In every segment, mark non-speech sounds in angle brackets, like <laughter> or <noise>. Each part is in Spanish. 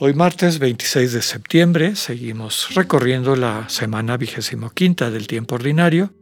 Hoy martes 26 de septiembre seguimos recorriendo la semana vigésimo quinta del tiempo ordinario.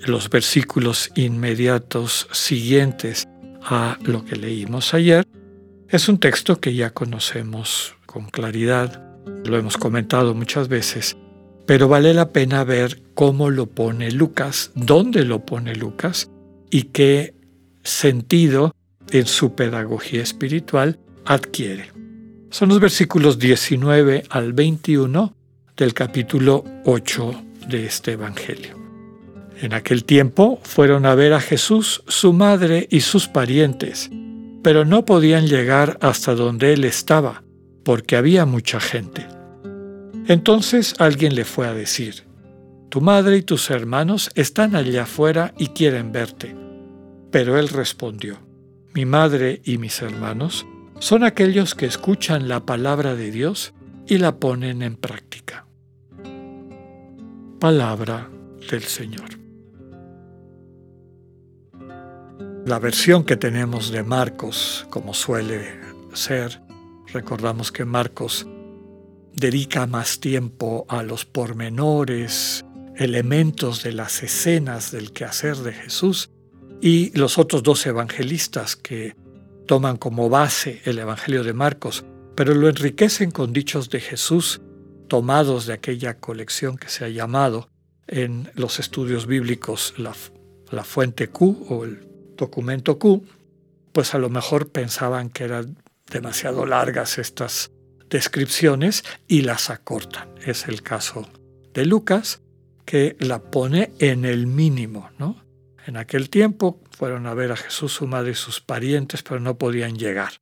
Los versículos inmediatos siguientes a lo que leímos ayer es un texto que ya conocemos con claridad, lo hemos comentado muchas veces, pero vale la pena ver cómo lo pone Lucas, dónde lo pone Lucas y qué sentido en su pedagogía espiritual adquiere. Son los versículos 19 al 21 del capítulo 8 de este Evangelio. En aquel tiempo fueron a ver a Jesús su madre y sus parientes, pero no podían llegar hasta donde él estaba, porque había mucha gente. Entonces alguien le fue a decir, Tu madre y tus hermanos están allá afuera y quieren verte. Pero él respondió, Mi madre y mis hermanos son aquellos que escuchan la palabra de Dios y la ponen en práctica. Palabra del Señor. La versión que tenemos de Marcos, como suele ser, recordamos que Marcos dedica más tiempo a los pormenores, elementos de las escenas del quehacer de Jesús y los otros dos evangelistas que toman como base el Evangelio de Marcos, pero lo enriquecen con dichos de Jesús tomados de aquella colección que se ha llamado en los estudios bíblicos la, la fuente Q o el documento Q, pues a lo mejor pensaban que eran demasiado largas estas descripciones y las acortan. Es el caso de Lucas, que la pone en el mínimo, ¿no? En aquel tiempo fueron a ver a Jesús, su madre y sus parientes, pero no podían llegar.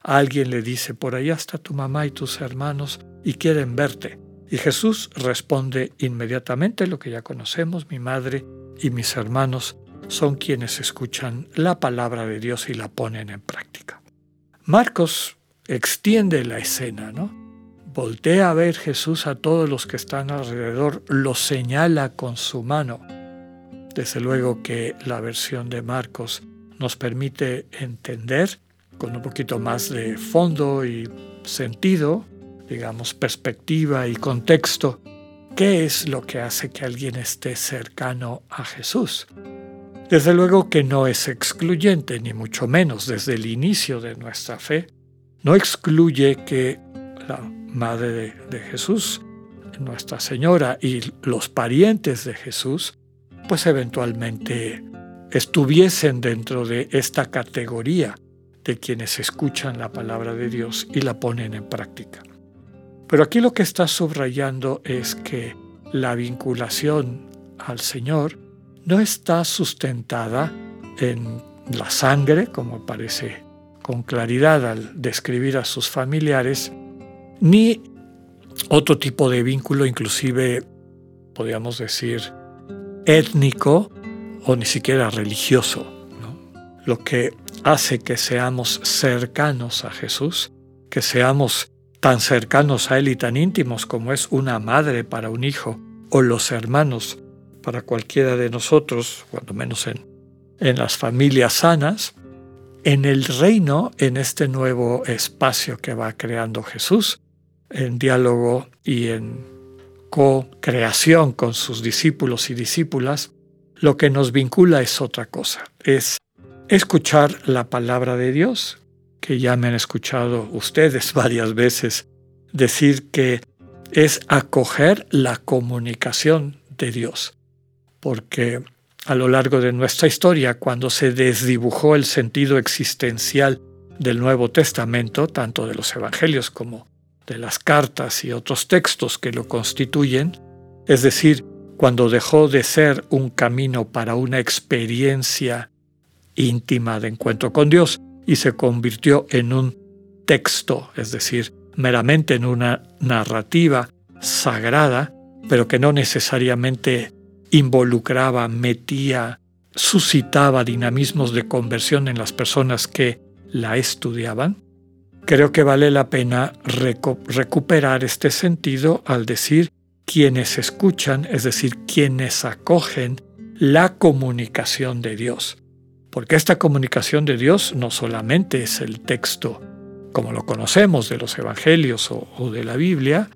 Alguien le dice, por allá está tu mamá y tus hermanos y quieren verte. Y Jesús responde inmediatamente lo que ya conocemos, mi madre y mis hermanos son quienes escuchan la palabra de Dios y la ponen en práctica. Marcos extiende la escena, ¿no? Voltea a ver Jesús a todos los que están alrededor, lo señala con su mano. Desde luego que la versión de Marcos nos permite entender con un poquito más de fondo y sentido, digamos, perspectiva y contexto, qué es lo que hace que alguien esté cercano a Jesús. Desde luego que no es excluyente, ni mucho menos desde el inicio de nuestra fe, no excluye que la Madre de, Jesús, Nuestra Señora y los parientes de Jesús, pues eventualmente estuviesen dentro de esta categoría de quienes escuchan la palabra de Dios y la ponen en práctica. Pero aquí lo que está subrayando es que la vinculación al Señor no está sustentada en la sangre, como parece con claridad al describir a sus familiares, ni otro tipo de vínculo, inclusive, podríamos decir, étnico o ni siquiera religioso. Lo que hace que seamos cercanos a Jesús, que seamos tan cercanos a Él y tan íntimos como es una madre para un hijo o los hermanos para cualquiera de nosotros, cuando menos en, en las familias sanas, en el reino, en este nuevo espacio que va creando Jesús, en diálogo y en co-creación con sus discípulos y discípulas, lo que nos vincula es otra cosa, es escuchar la palabra de Dios, que ya me han escuchado ustedes <laughs> varias veces decir que es acoger la comunicación de Dios, porque a lo largo de nuestra historia, cuando se desdibujó el sentido existencial del Nuevo Testamento, tanto de los Evangelios como de las cartas y otros textos que lo constituyen, es decir, cuando dejó de ser un camino para una experiencia íntima de encuentro con Dios y se convirtió en un texto, es decir, meramente en una narrativa sagrada, pero que no necesariamente involucraba, metía, suscitaba dinamismos de conversión en las personas que la estudiaban, creo que vale la pena recuperar este sentido al decir quienes escuchan, es decir, quienes acogen la comunicación de Dios. Porque esta comunicación de Dios no solamente es el texto como lo conocemos de los evangelios o, o de la Biblia,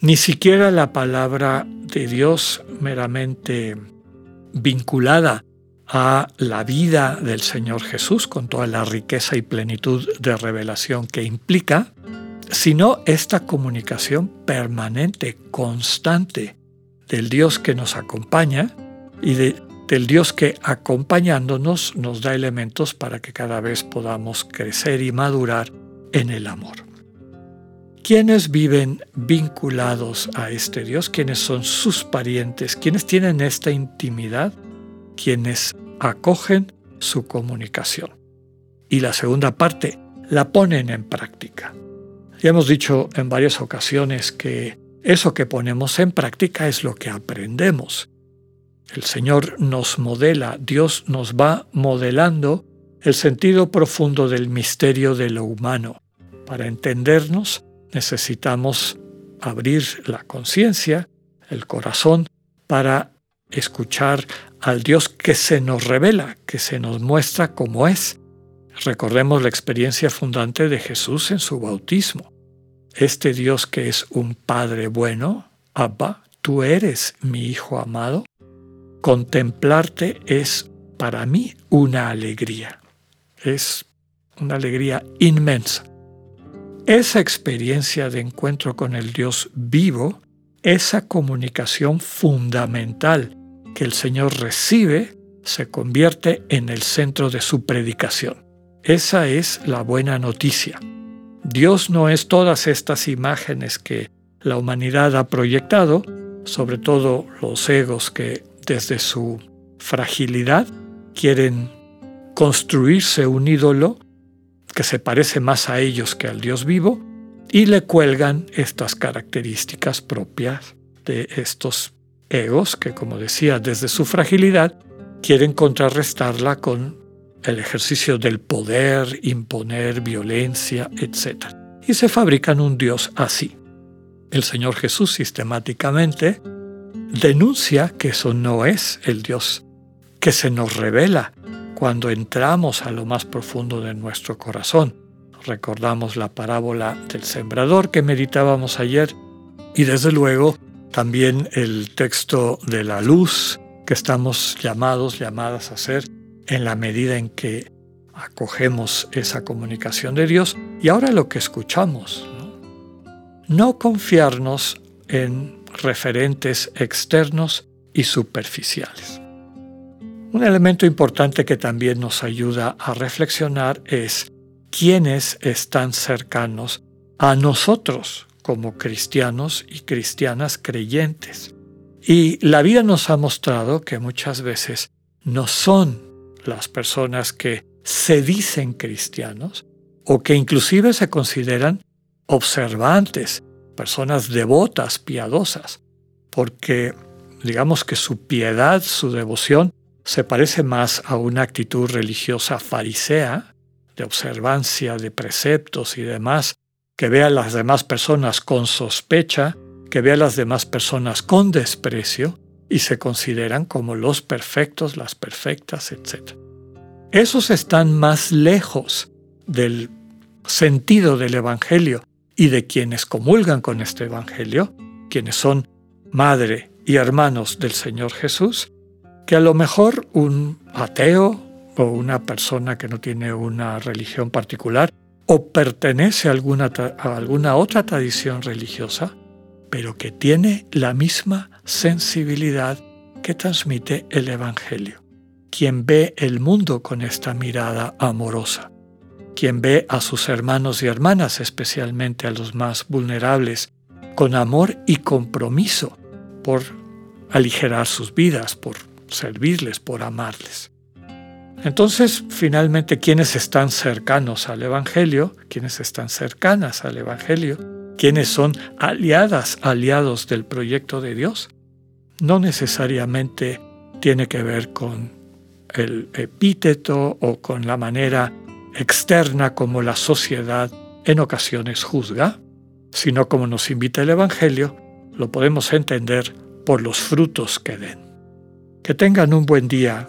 ni siquiera la palabra de Dios meramente vinculada a la vida del Señor Jesús con toda la riqueza y plenitud de revelación que implica, sino esta comunicación permanente, constante del Dios que nos acompaña y del Dios que acompañándonos nos da elementos para que cada vez podamos crecer y madurar en el amor. ¿Quiénes viven vinculados a este Dios? ¿Quiénes son sus parientes? ¿Quiénes tienen esta intimidad? Quienes acogen su comunicación. Y la segunda parte, la ponen en práctica. Ya hemos dicho en varias ocasiones que eso que ponemos en práctica es lo que aprendemos. El Señor nos modela, Dios nos va modelando el sentido profundo del misterio de lo humano. Para entendernos, necesitamos abrir la conciencia, el corazón, para escuchar al Dios que se nos revela, que se nos muestra como es. Recordemos la experiencia fundante de Jesús en su bautismo. Este Dios que es un Padre bueno, Abba, tú eres mi Hijo amado, contemplarte es para mí una alegría. Es una alegría inmensa. Esa experiencia de encuentro con el Dios vivo, esa comunicación fundamental que el Señor recibe, se convierte en el centro de su predicación. Esa es la buena noticia. Dios no es todas estas imágenes que la humanidad ha proyectado, sobre todo los egos que desde su fragilidad quieren construirse un ídolo que se parece más a ellos que al Dios vivo, y le cuelgan estas características propias de estos egos que, como decía, desde su fragilidad, quieren contrarrestarla con el ejercicio del poder, imponer violencia, etc. Y se fabrican un Dios así. El Señor Jesús sistemáticamente denuncia que eso no es el Dios que se nos revela cuando entramos a lo más profundo de nuestro corazón. Recordamos la parábola del sembrador que meditábamos ayer y desde luego también el texto de la luz que estamos llamados, llamadas a hacer en la medida en que acogemos esa comunicación de Dios y ahora lo que escuchamos. no confiarnos en referentes externos y superficiales. Un elemento importante que también nos ayuda a reflexionar es quiénes están cercanos a nosotros como cristianos y cristianas creyentes. Y la vida nos ha mostrado que muchas veces no son las personas que se dicen cristianos o que inclusive se consideran observantes, personas devotas, piadosas, porque digamos que su piedad, su devoción se parece más a una actitud religiosa farisea, de observancia de preceptos y demás, que ve a las demás personas con sospecha, que ve a las demás personas con desprecio y se consideran como los perfectos, las perfectas, etc. Esos están más lejos del sentido del Evangelio y de quienes comulgan con este Evangelio, quienes son madre y hermanos del Señor Jesús, que a lo mejor un ateo o una persona que no tiene una religión particular o pertenece a alguna, otra tradición religiosa, pero que tiene la misma sensibilidad que transmite el Evangelio. Quien ve el mundo con esta mirada amorosa, quien ve a sus hermanos y hermanas, especialmente a los más vulnerables, con amor y compromiso por aligerar sus vidas, por servirles, por amarles. Entonces, finalmente, quienes están cercanos al Evangelio, quienes están cercanas al Evangelio, quienes son aliadas, aliados del proyecto de Dios, no necesariamente tiene que ver con el epíteto o con la manera externa como la sociedad en ocasiones juzga, sino como nos invita el Evangelio, lo podemos entender por los frutos que den. Que tengan un buen día,